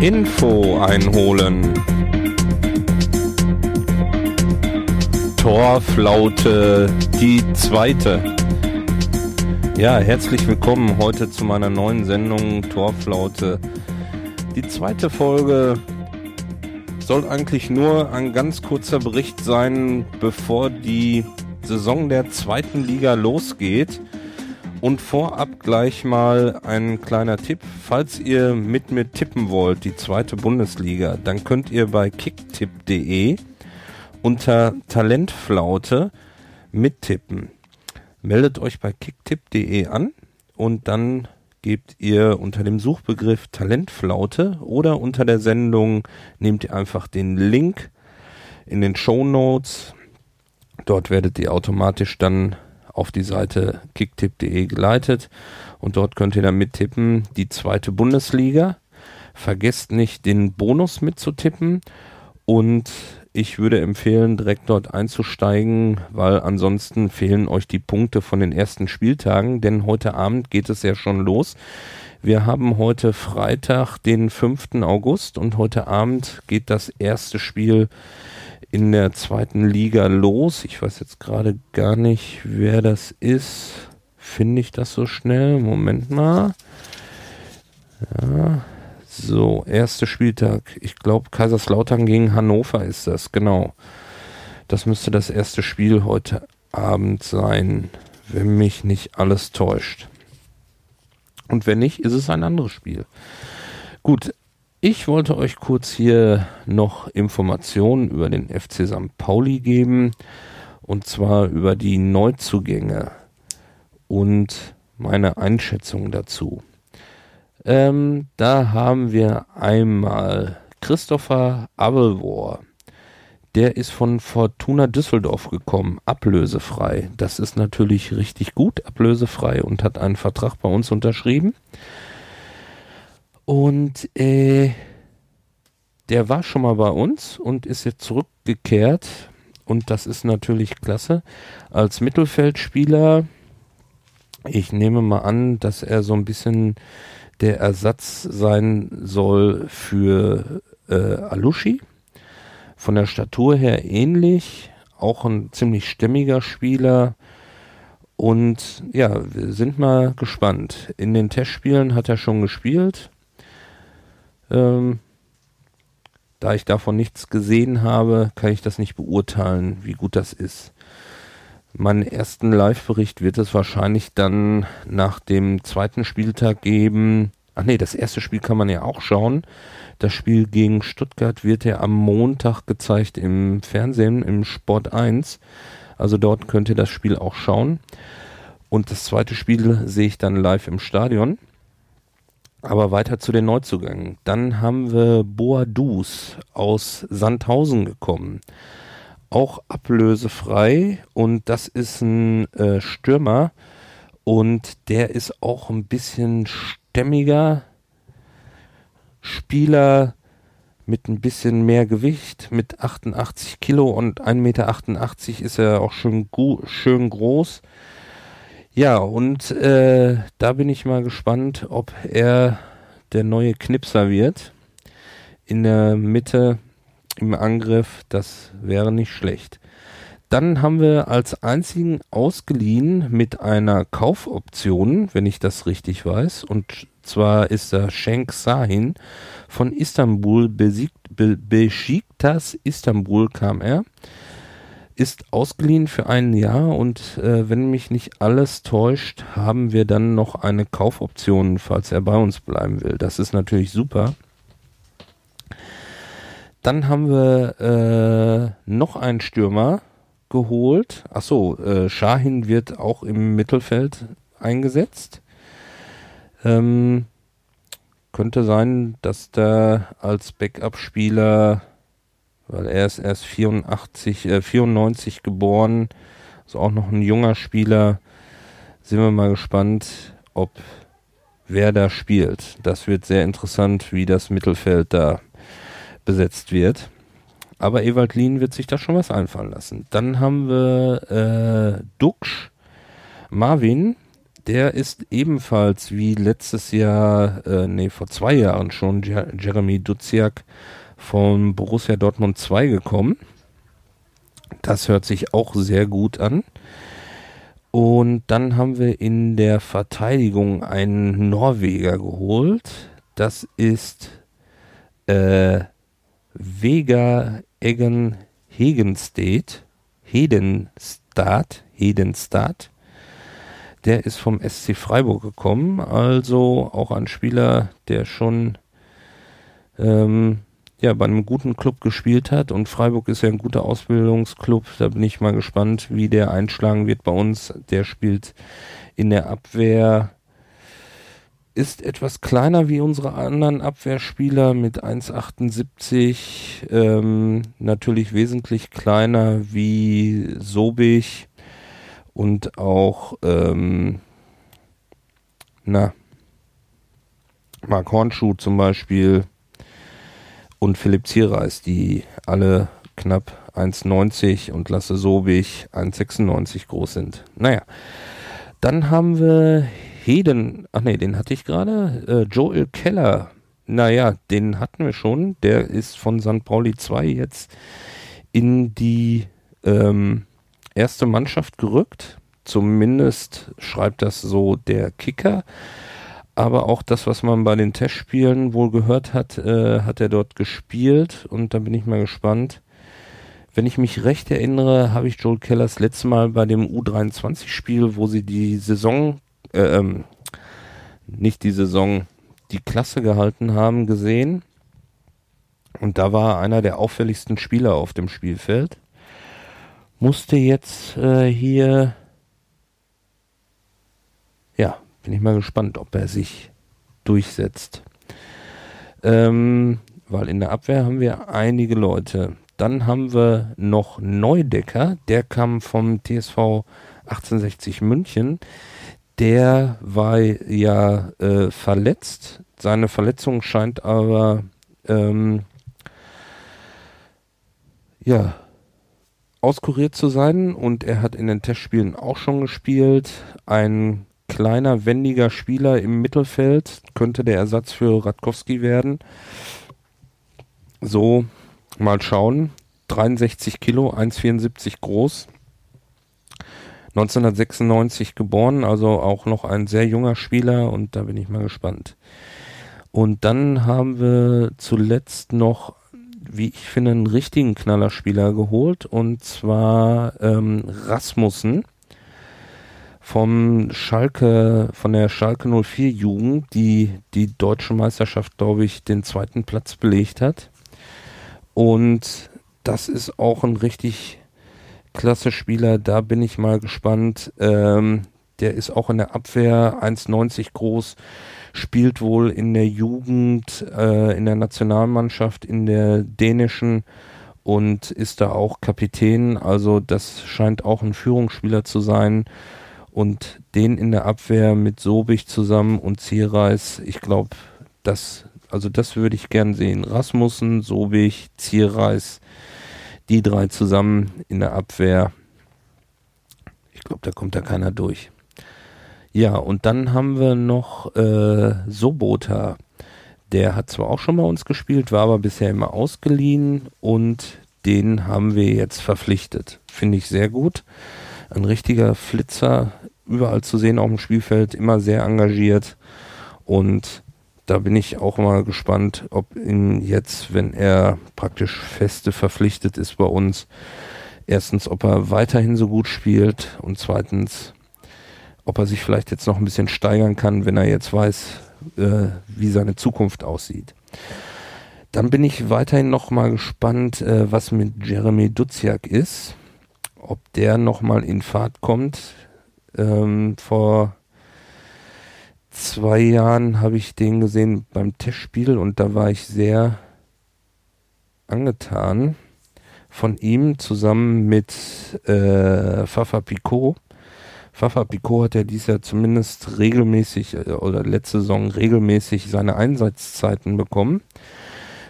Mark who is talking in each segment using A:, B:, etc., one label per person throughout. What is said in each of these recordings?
A: Info einholen. Torflaute, die zweite. Ja, herzlich willkommen heute zu meiner neuen Sendung Torflaute. Die zweite Folge soll eigentlich nur ein ganz kurzer Bericht sein, bevor die Saison der zweiten Liga losgeht. Und vorab gleich mal ein kleiner Tipp. Falls ihr mit mir tippen wollt, die zweite Bundesliga, dann könnt ihr bei kicktipp.de unter Talentflaute mittippen. Meldet euch bei kicktipp.de an und dann gebt ihr unter dem Suchbegriff Talentflaute oder unter der Sendung nehmt ihr einfach den Link in den Show Notes. Dort werdet ihr automatisch dann auf die Seite kicktipp.de geleitet und dort könnt ihr dann mittippen die zweite Bundesliga. Vergesst nicht den Bonus mitzutippen und ich würde empfehlen, direkt dort einzusteigen, weil ansonsten fehlen euch die Punkte von den ersten Spieltagen, denn heute Abend geht es ja schon los. Wir haben heute Freitag, den 5. August und heute Abend geht das erste Spiel in der zweiten Liga los. Ich weiß jetzt gerade gar nicht, wer das ist. Finde ich das so schnell? Moment mal. Ja, so, erster Spieltag. Ich glaube, Kaiserslautern gegen Hannover ist das, genau. Das müsste das erste Spiel heute Abend sein, wenn mich nicht alles täuscht. Und wenn nicht, ist es ein anderes Spiel. Gut, ich wollte euch kurz hier noch Informationen über den FC St. Pauli geben. Und zwar über die Neuzugänge und meine Einschätzung dazu. Ähm, da haben wir einmal Christopher Abelwar. Der ist von Fortuna Düsseldorf gekommen, ablösefrei. Das ist natürlich richtig gut, ablösefrei und hat einen Vertrag bei uns unterschrieben. Und äh, der war schon mal bei uns und ist jetzt zurückgekehrt. Und das ist natürlich klasse. Als Mittelfeldspieler, ich nehme mal an, dass er so ein bisschen der Ersatz sein soll für äh, Alushi. Von der Statur her ähnlich, auch ein ziemlich stämmiger Spieler. Und ja, wir sind mal gespannt. In den Testspielen hat er schon gespielt. Ähm, da ich davon nichts gesehen habe, kann ich das nicht beurteilen, wie gut das ist. Meinen ersten Live-Bericht wird es wahrscheinlich dann nach dem zweiten Spieltag geben. Ach nee, das erste Spiel kann man ja auch schauen. Das Spiel gegen Stuttgart wird ja am Montag gezeigt im Fernsehen, im Sport 1. Also dort könnt ihr das Spiel auch schauen. Und das zweite Spiel sehe ich dann live im Stadion. Aber weiter zu den Neuzugängen. Dann haben wir Boadus aus Sandhausen gekommen auch ablösefrei und das ist ein äh, Stürmer und der ist auch ein bisschen stämmiger Spieler mit ein bisschen mehr Gewicht, mit 88 Kilo und 1,88 Meter ist er auch schon schön groß. Ja, und äh, da bin ich mal gespannt, ob er der neue Knipser wird. In der Mitte im Angriff, das wäre nicht schlecht. Dann haben wir als einzigen ausgeliehen mit einer Kaufoption, wenn ich das richtig weiß. Und zwar ist da Schenk Sahin von Istanbul besiegt, Be Besiktas Istanbul kam er. Ist ausgeliehen für ein Jahr und äh, wenn mich nicht alles täuscht, haben wir dann noch eine Kaufoption, falls er bei uns bleiben will. Das ist natürlich super. Dann haben wir äh, noch einen Stürmer geholt. Achso, äh, Shahin wird auch im Mittelfeld eingesetzt. Ähm, könnte sein, dass der als Backup-Spieler, weil er ist erst 84, äh, 94 geboren, ist auch noch ein junger Spieler. Sind wir mal gespannt, ob wer da spielt. Das wird sehr interessant, wie das Mittelfeld da besetzt wird. Aber Ewald Lien wird sich da schon was einfallen lassen. Dann haben wir äh, Duxch, Marvin, der ist ebenfalls wie letztes Jahr, äh, nee, vor zwei Jahren schon, Jer Jeremy Duziak von Borussia Dortmund 2 gekommen. Das hört sich auch sehr gut an. Und dann haben wir in der Verteidigung einen Norweger geholt. Das ist äh, Vega Eggen Hegenstedt. Hedenstad. Hedenstad. Der ist vom SC Freiburg gekommen. Also auch ein Spieler, der schon ähm, ja, bei einem guten Club gespielt hat und Freiburg ist ja ein guter Ausbildungsclub. Da bin ich mal gespannt, wie der einschlagen wird bei uns. Der spielt in der Abwehr, ist etwas kleiner wie unsere anderen Abwehrspieler mit 1,78. Ähm, natürlich wesentlich kleiner wie Sobich und auch, ähm, na, Mark Hornschuh zum Beispiel und Philipp Zierreis, die alle knapp 1,90 und Lasse Sobich 1,96 groß sind. Naja, dann haben wir Heden, ach nee, den hatte ich gerade, äh, Joel Keller. Naja, den hatten wir schon. Der ist von St. Pauli 2 jetzt in die ähm, erste Mannschaft gerückt. Zumindest schreibt das so der Kicker aber auch das, was man bei den Testspielen wohl gehört hat, äh, hat er dort gespielt und da bin ich mal gespannt. Wenn ich mich recht erinnere, habe ich Joel Kellers letzte Mal bei dem U23-Spiel, wo sie die Saison, äh, ähm, nicht die Saison, die Klasse gehalten haben, gesehen. Und da war einer der auffälligsten Spieler auf dem Spielfeld. Musste jetzt äh, hier ja, bin ich mal gespannt, ob er sich durchsetzt. Ähm, weil in der Abwehr haben wir einige Leute. Dann haben wir noch Neudecker, der kam vom TSV 1860 München. Der war ja äh, verletzt. Seine Verletzung scheint aber ähm, ja auskuriert zu sein und er hat in den Testspielen auch schon gespielt. Ein kleiner, wendiger Spieler im Mittelfeld, könnte der Ersatz für Radkowski werden. So, mal schauen. 63 Kilo, 1,74 groß. 1996 geboren, also auch noch ein sehr junger Spieler und da bin ich mal gespannt. Und dann haben wir zuletzt noch, wie ich finde, einen richtigen Knallerspieler geholt und zwar ähm, Rasmussen vom Schalke, von der Schalke 04 Jugend, die die deutsche Meisterschaft, glaube ich, den zweiten Platz belegt hat. Und das ist auch ein richtig klasse Spieler. Da bin ich mal gespannt. Ähm, der ist auch in der Abwehr 1,90 groß, spielt wohl in der Jugend, äh, in der Nationalmannschaft, in der dänischen und ist da auch Kapitän. Also das scheint auch ein Führungsspieler zu sein und den in der Abwehr mit Sobich zusammen und Zierreis, ich glaube, das, also das würde ich gern sehen. Rasmussen, Sobich, Zierreis, die drei zusammen in der Abwehr. Ich glaube, da kommt da keiner durch. Ja, und dann haben wir noch äh, Sobota. Der hat zwar auch schon bei uns gespielt, war aber bisher immer ausgeliehen und den haben wir jetzt verpflichtet. Finde ich sehr gut ein richtiger Flitzer, überall zu sehen auf dem Spielfeld, immer sehr engagiert. Und da bin ich auch mal gespannt, ob ihn jetzt, wenn er praktisch feste verpflichtet ist bei uns, erstens, ob er weiterhin so gut spielt und zweitens, ob er sich vielleicht jetzt noch ein bisschen steigern kann, wenn er jetzt weiß, äh, wie seine Zukunft aussieht. Dann bin ich weiterhin noch mal gespannt, äh, was mit Jeremy Duziak ist ob der nochmal in Fahrt kommt. Ähm, vor zwei Jahren habe ich den gesehen beim Testspiel und da war ich sehr angetan von ihm zusammen mit äh, Fafa Picot. Fafa Picot hat ja dies Jahr zumindest regelmäßig äh, oder letzte Saison regelmäßig seine Einsatzzeiten bekommen.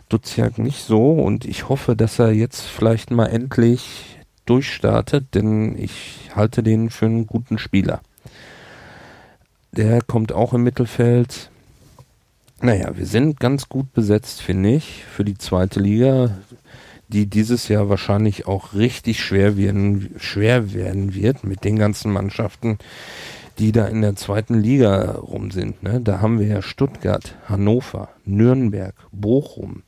A: Duziak nicht so und ich hoffe, dass er jetzt vielleicht mal endlich durchstartet, denn ich halte den für einen guten Spieler. Der kommt auch im Mittelfeld. Naja, wir sind ganz gut besetzt, finde ich, für die zweite Liga, die dieses Jahr wahrscheinlich auch richtig schwer werden, schwer werden wird mit den ganzen Mannschaften, die da in der zweiten Liga rum sind. Ne? Da haben wir ja Stuttgart, Hannover, Nürnberg, Bochum,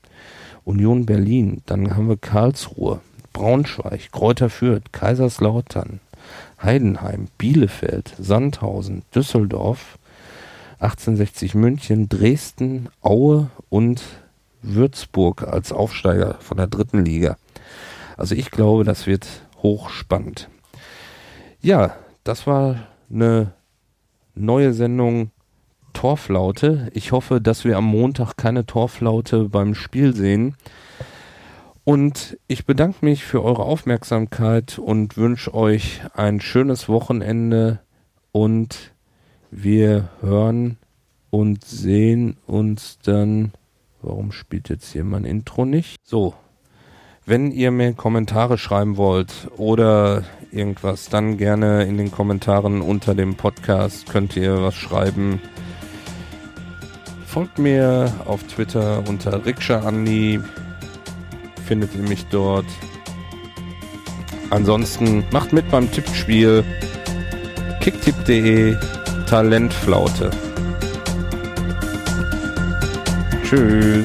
A: Union Berlin, dann haben wir Karlsruhe, Braunschweig, Kräuter Fürth, Kaiserslautern, Heidenheim, Bielefeld, Sandhausen, Düsseldorf, 1860 München, Dresden, Aue und Würzburg als Aufsteiger von der dritten Liga. Also ich glaube, das wird hochspannend. Ja, das war eine neue Sendung Torflaute. Ich hoffe, dass wir am Montag keine Torflaute beim Spiel sehen. Und ich bedanke mich für eure Aufmerksamkeit und wünsche euch ein schönes Wochenende und wir hören und sehen uns dann. Warum spielt jetzt hier mein Intro nicht? So, wenn ihr mir Kommentare schreiben wollt oder irgendwas, dann gerne in den Kommentaren unter dem Podcast könnt ihr was schreiben. Folgt mir auf Twitter unter Rikscha Andi. Findet ihr mich dort. Ansonsten macht mit beim Tippspiel. kicktipp.de Talentflaute. Tschüss.